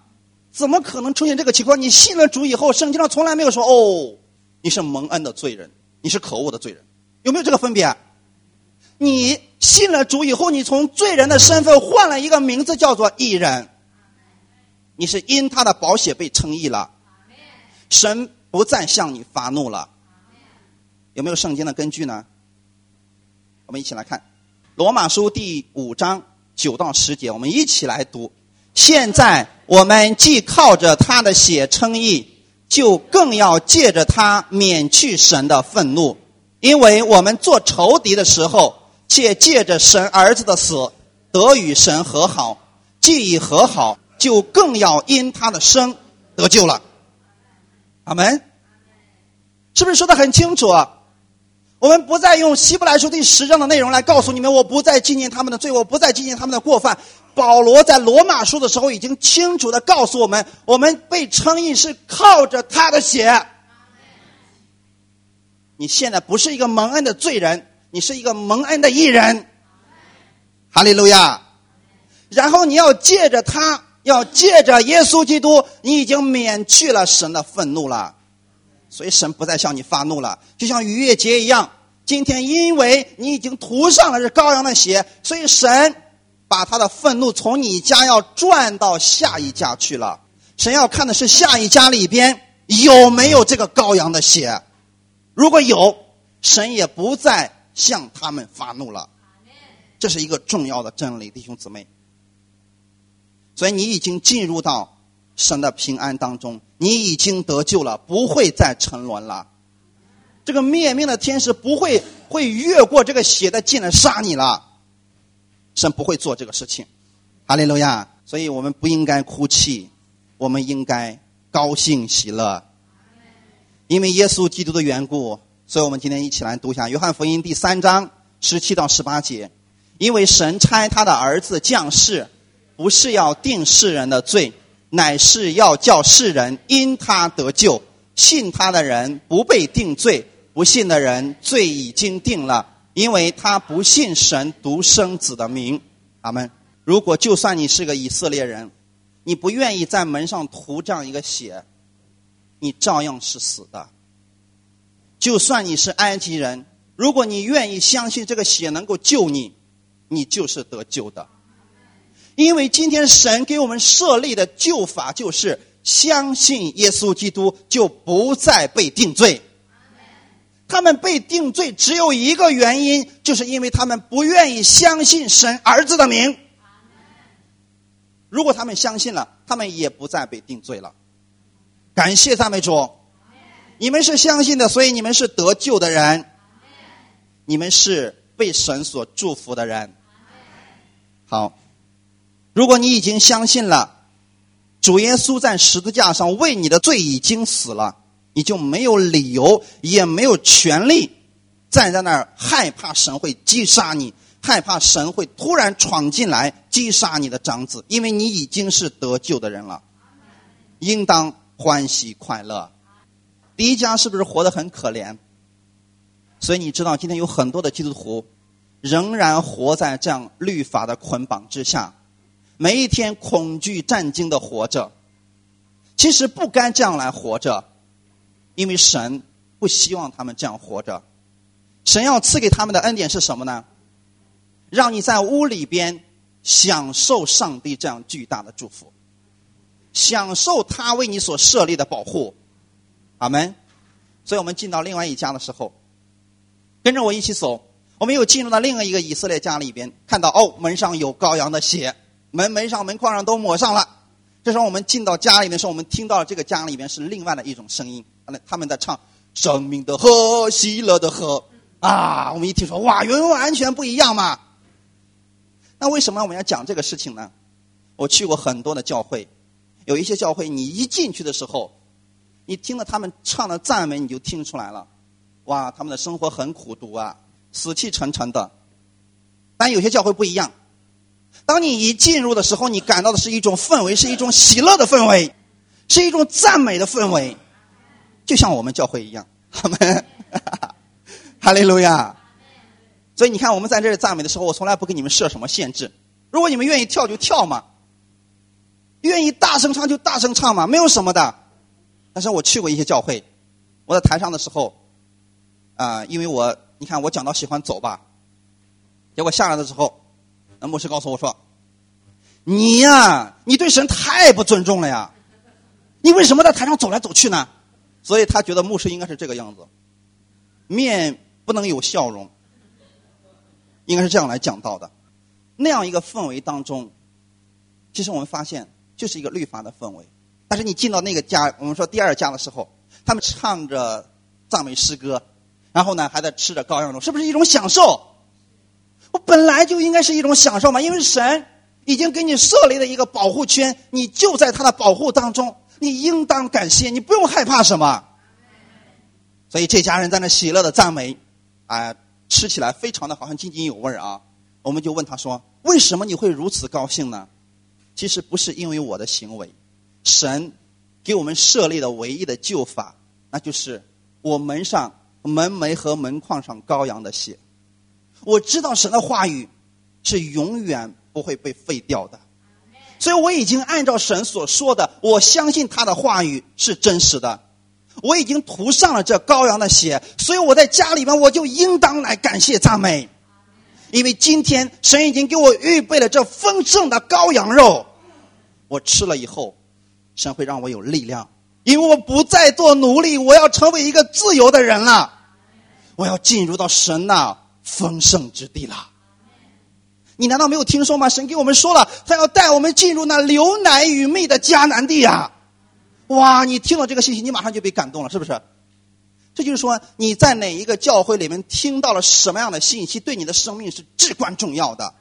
怎么可能出现这个情况？你信了主以后，圣经上从来没有说哦，你是蒙恩的罪人，你是可恶的罪人，有没有这个分别？你信了主以后，你从罪人的身份换了一个名字，叫做义人。你是因他的宝血被称义了，神不再向你发怒了。有没有圣经的根据呢？我们一起来看《罗马书》第五章九到十节，我们一起来读。现在我们既靠着他的血称义，就更要借着他免去神的愤怒，因为我们做仇敌的时候。借借着神儿子的死得与神和好，既已和好，就更要因他的生得救了。阿门。是不是说的很清楚啊？我们不再用希伯来书第十章的内容来告诉你们，我不再纪念他们的罪，我不再纪念他们的过犯。保罗在罗马书的时候已经清楚的告诉我们，我们被称义是靠着他的血。你现在不是一个蒙恩的罪人。你是一个蒙恩的艺人，哈利路亚！然后你要借着他，要借着耶稣基督，你已经免去了神的愤怒了，所以神不再向你发怒了。就像逾越节一样，今天因为你已经涂上了这羔羊的血，所以神把他的愤怒从你家要转到下一家去了。神要看的是下一家里边有没有这个羔羊的血，如果有，神也不再向他们发怒了。这是一个重要的真理，弟兄姊妹。所以你已经进入到神的平安当中，你已经得救了，不会再沉沦了。这个灭命的天使不会会越过这个血的进来杀你了。神不会做这个事情，哈利路亚。所以我们不应该哭泣，我们应该高兴喜乐，因为耶稣基督的缘故。所以我们今天一起来读一下《约翰福音》第三章十七到十八节。因为神差他的儿子降世。不是要定世人的罪，乃是要叫世人因他得救。信他的人不被定罪，不信的人罪已经定了，因为他不信神独生子的名。阿门。如果就算你是个以色列人，你不愿意在门上涂这样一个血，你照样是死的。就算你是埃及人，如果你愿意相信这个血能够救你，你就是得救的。因为今天神给我们设立的救法就是相信耶稣基督就不再被定罪。他们被定罪只有一个原因，就是因为他们不愿意相信神儿子的名。如果他们相信了，他们也不再被定罪了。感谢赞美主，你们是相信的，所以你们是得救的人，你们是被神所祝福的人。好。如果你已经相信了主耶稣在十字架上为你的罪已经死了，你就没有理由，也没有权利站在那儿害怕神会击杀你，害怕神会突然闯进来击杀你的长子，因为你已经是得救的人了，应当欢喜快乐。第一家是不是活得很可怜？所以你知道，今天有很多的基督徒仍然活在这样律法的捆绑之下。每一天恐惧战惊的活着，其实不该这样来活着，因为神不希望他们这样活着。神要赐给他们的恩典是什么呢？让你在屋里边享受上帝这样巨大的祝福，享受他为你所设立的保护。阿门。所以我们进到另外一家的时候，跟着我一起走，我们又进入到另外一个以色列家里边，看到哦，门上有羔羊的血。门门上门框上都抹上了。这时候我们进到家里的时候，我们听到这个家里面是另外的一种声音，他们在唱“生命的河，喜乐的河”啊！我们一听说，哇，原来完全不一样嘛。那为什么我们要讲这个事情呢？我去过很多的教会，有一些教会，你一进去的时候，你听了他们唱的赞美，你就听出来了，哇，他们的生活很苦毒啊，死气沉沉的。但有些教会不一样。当你一进入的时候，你感到的是一种氛围，是一种喜乐的氛围，是一种赞美的氛围，就像我们教会一样。我 们哈利路亚。所以你看，我们在这里赞美的时候，我从来不给你们设什么限制。如果你们愿意跳就跳嘛，愿意大声唱就大声唱嘛，没有什么的。但是我去过一些教会，我在台上的时候，啊，因为我你看我讲到喜欢走吧，结果下来的时候。那牧师告诉我说：“你呀，你对神太不尊重了呀！你为什么在台上走来走去呢？”所以他觉得牧师应该是这个样子，面不能有笑容，应该是这样来讲道的。那样一个氛围当中，其实我们发现就是一个律法的氛围。但是你进到那个家，我们说第二家的时候，他们唱着赞美诗歌，然后呢还在吃着羔羊肉，是不是一种享受？我本来就应该是一种享受嘛，因为神已经给你设立了一个保护圈，你就在他的保护当中，你应当感谢，你不用害怕什么。所以这家人在那喜乐的赞美，啊，吃起来非常的好像津津有味啊。我们就问他说：“为什么你会如此高兴呢？”其实不是因为我的行为，神给我们设立的唯一的救法，那就是我门上门楣和门框上羔羊的血。我知道神的话语是永远不会被废掉的，所以我已经按照神所说的，我相信他的话语是真实的。我已经涂上了这羔羊的血，所以我在家里面我就应当来感谢赞美，因为今天神已经给我预备了这丰盛的羔羊肉，我吃了以后，神会让我有力量，因为我不再做奴隶，我要成为一个自由的人了，我要进入到神那丰盛之地了。你难道没有听说吗？神给我们说了，他要带我们进入那流奶与蜜的迦南地呀！哇，你听了这个信息，你马上就被感动了，是不是？这就是说，你在哪一个教会里面听到了什么样的信息，对你的生命是至关重要的。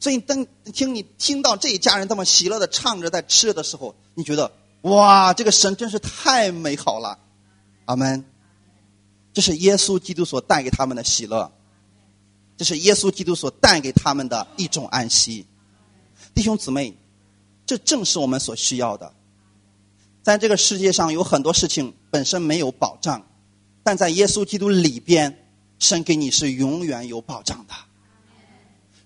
所以，当听你听到这一家人这么喜乐的唱着，在吃的时候，你觉得哇，这个神真是太美好了，阿门。这是耶稣基督所带给他们的喜乐。这是耶稣基督所带给他们的一种安息，弟兄姊妹，这正是我们所需要的。在这个世界上有很多事情本身没有保障，但在耶稣基督里边，神给你是永远有保障的。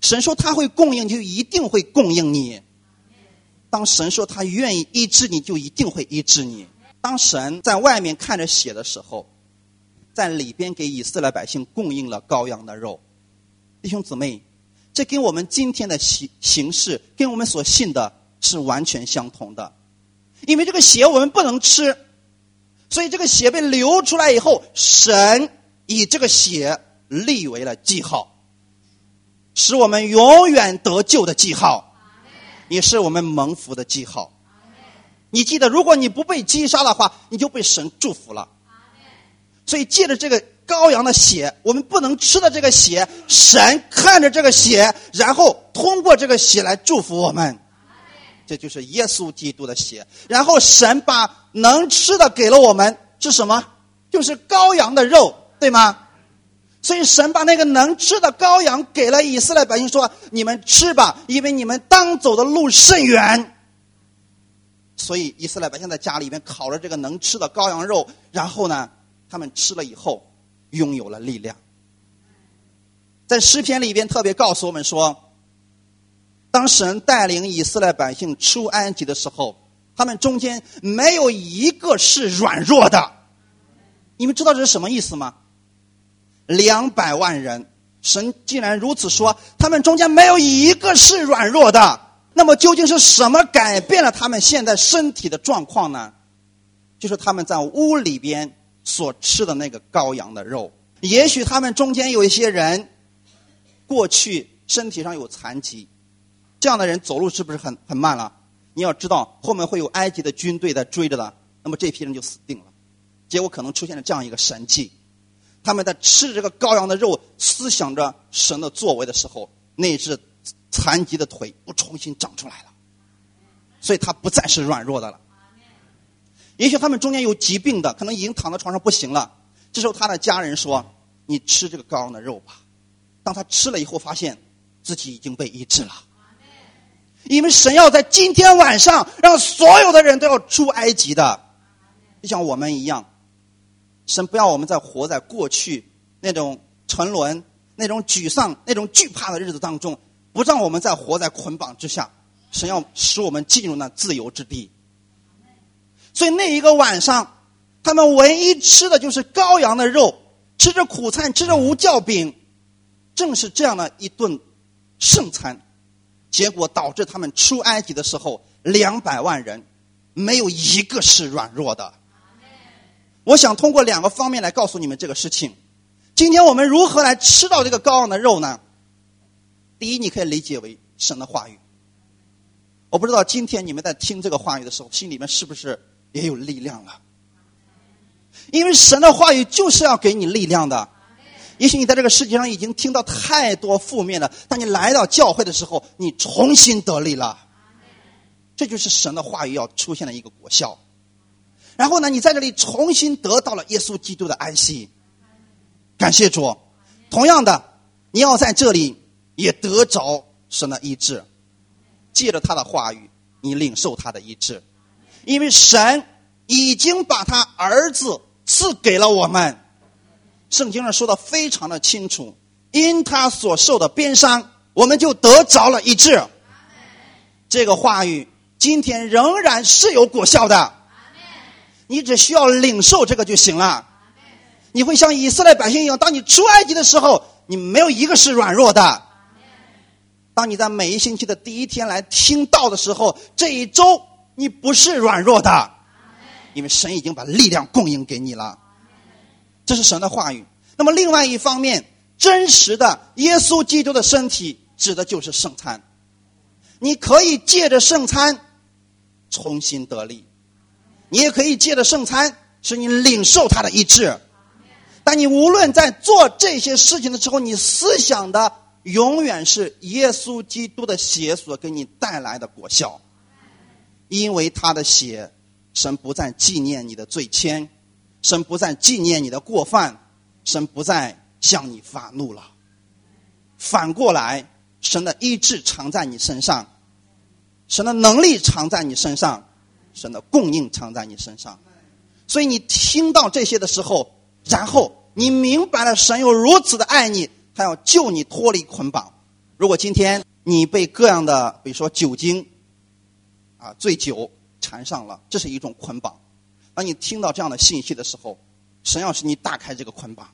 神说他会供应，就一定会供应你。当神说他愿意医治你，就一定会医治你。当神在外面看着血的时候，在里边给以色列百姓供应了羔羊的肉。弟兄姊妹，这跟我们今天的形形式，跟我们所信的是完全相同的。因为这个血我们不能吃，所以这个血被流出来以后，神以这个血立为了记号，使我们永远得救的记号，也是我们蒙福的记号。你记得，如果你不被击杀的话，你就被神祝福了。所以借着这个。羔羊的血，我们不能吃的这个血，神看着这个血，然后通过这个血来祝福我们，这就是耶稣基督的血。然后神把能吃的给了我们，是什么？就是羔羊的肉，对吗？所以神把那个能吃的羔羊给了以色列百姓，说：“你们吃吧，因为你们当走的路甚远。”所以以色列百姓在家里面烤了这个能吃的羔羊肉，然后呢，他们吃了以后。拥有了力量，在诗篇里边特别告诉我们说，当神带领以色列百姓出埃及的时候，他们中间没有一个是软弱的。你们知道这是什么意思吗？两百万人，神既然如此说，他们中间没有一个是软弱的。那么究竟是什么改变了他们现在身体的状况呢？就是他们在屋里边。所吃的那个羔羊的肉，也许他们中间有一些人，过去身体上有残疾，这样的人走路是不是很很慢了？你要知道，后面会有埃及的军队在追着的，那么这批人就死定了。结果可能出现了这样一个神迹：他们在吃着这个羔羊的肉，思想着神的作为的时候，那只残疾的腿又重新长出来了，所以他不再是软弱的了。也许他们中间有疾病的，可能已经躺在床上不行了。这时候他的家人说：“你吃这个羔羊的肉吧。”当他吃了以后，发现自己已经被医治了。因为神要在今天晚上让所有的人都要出埃及的，就像我们一样。神不要我们再活在过去那种沉沦、那种沮丧、那种惧怕的日子当中，不让我们再活在捆绑之下。神要使我们进入那自由之地。所以那一个晚上，他们唯一吃的就是羔羊的肉，吃着苦餐，吃着无酵饼，正是这样的一顿圣餐，结果导致他们出埃及的时候，两百万人没有一个是软弱的。我想通过两个方面来告诉你们这个事情。今天我们如何来吃到这个高昂的肉呢？第一，你可以理解为神的话语。我不知道今天你们在听这个话语的时候，心里面是不是？也有力量了，因为神的话语就是要给你力量的。也许你在这个世界上已经听到太多负面了，当你来到教会的时候，你重新得力了。这就是神的话语要出现的一个果效。然后呢，你在这里重新得到了耶稣基督的安息。感谢主。同样的，你要在这里也得着神的医治，借着他的话语，你领受他的医治。因为神已经把他儿子赐给了我们，圣经上说的非常的清楚，因他所受的鞭伤，我们就得着了一治。这个话语今天仍然是有果效的。你只需要领受这个就行了。你会像以色列百姓一样，当你出埃及的时候，你没有一个是软弱的。当你在每一星期的第一天来听到的时候，这一周你不是软弱的，因为神已经把力量供应给你了。这是神的话语。那么另外一方面，真实的耶稣基督的身体指的就是圣餐。你可以借着圣餐重新得力，你也可以借着圣餐使你领受他的医治。但你无论在做这些事情的时候，你思想的永远是耶稣基督的血所给你带来的果效，因为他的血，神不再纪念你的罪愆，神不再纪念你的过犯，神不再向你发怒了。反过来，神的医治藏在你身上，神的能力藏在你身上，神的供应藏在你身上。所以你听到这些的时候。然后你明白了，神有如此的爱你，他要救你脱离捆绑。如果今天你被各样的，比如说酒精，啊，醉酒缠上了，这是一种捆绑。当你听到这样的信息的时候，神要使你打开这个捆绑。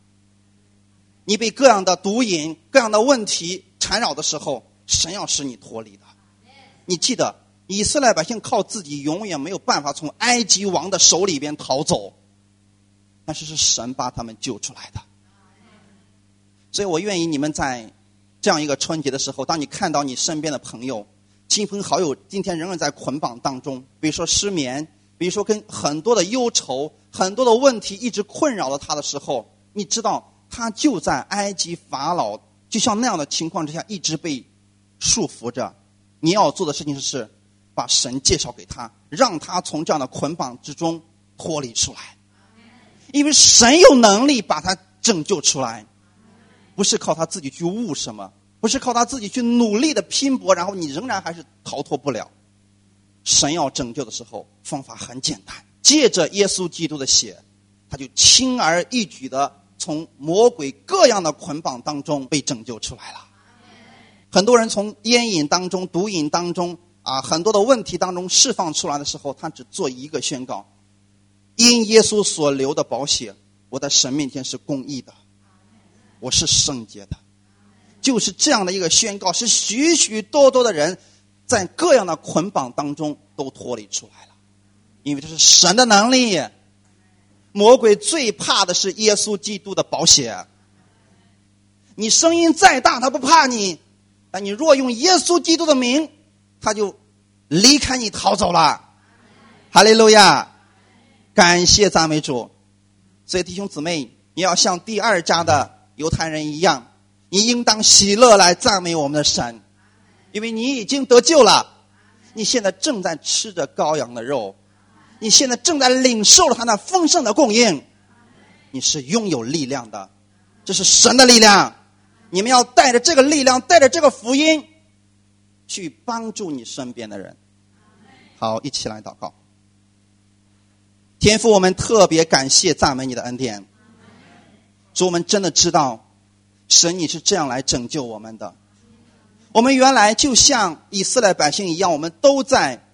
你被各样的毒瘾、各样的问题缠绕的时候，神要使你脱离的。你记得，以色列百姓靠自己永远没有办法从埃及王的手里边逃走。但是是神把他们救出来的，所以我愿意你们在这样一个春节的时候，当你看到你身边的朋友、亲朋好友今天仍然在捆绑当中，比如说失眠，比如说跟很多的忧愁、很多的问题一直困扰着他的时候，你知道他就在埃及法老就像那样的情况之下一直被束缚着。你要做的事情是把神介绍给他，让他从这样的捆绑之中脱离出来。因为神有能力把他拯救出来，不是靠他自己去悟什么，不是靠他自己去努力的拼搏，然后你仍然还是逃脱不了。神要拯救的时候，方法很简单，借着耶稣基督的血，他就轻而易举的从魔鬼各样的捆绑当中被拯救出来了。很多人从烟瘾当中、毒瘾当中啊，很多的问题当中释放出来的时候，他只做一个宣告。因耶稣所流的宝血，我在神面前是公义的，我是圣洁的，就是这样的一个宣告，是许许多多的人在各样的捆绑当中都脱离出来了，因为这是神的能力。魔鬼最怕的是耶稣基督的宝血。你声音再大，他不怕你；但你若用耶稣基督的名，他就离开你逃走了。哈利路亚。感谢赞美主，所以弟兄姊妹，你要像第二家的犹太人一样，你应当喜乐来赞美我们的神，因为你已经得救了，你现在正在吃着羔羊的肉，你现在正在领受了他那丰盛的供应，你是拥有力量的，这是神的力量，你们要带着这个力量，带着这个福音，去帮助你身边的人。好，一起来祷告。天父，我们特别感谢赞美你的恩典。主，我们真的知道，神你是这样来拯救我们的。我们原来就像以色列百姓一样，我们都在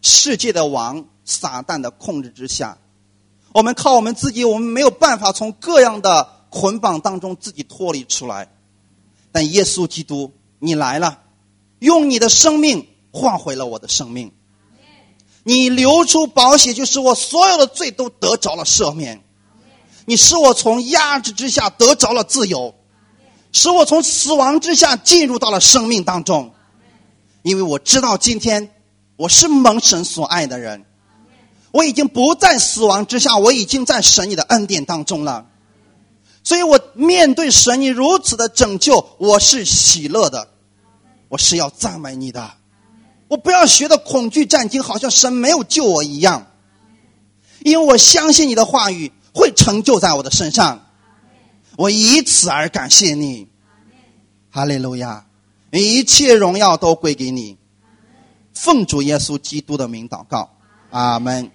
世界的王撒旦的控制之下。我们靠我们自己，我们没有办法从各样的捆绑当中自己脱离出来。但耶稣基督，你来了，用你的生命换回了我的生命。你流出宝血，就是我所有的罪都得着了赦免。你使我从压制之下得着了自由，使我从死亡之下进入到了生命当中。因为我知道今天我是蒙神所爱的人，我已经不在死亡之下，我已经在神你的恩典当中了。所以我面对神你如此的拯救，我是喜乐的，我是要赞美你的。我不要学的恐惧战惊，好像神没有救我一样，因为我相信你的话语会成就在我的身上，我以此而感谢你，哈利路亚，一切荣耀都归给你，奉主耶稣基督的名祷告，阿门。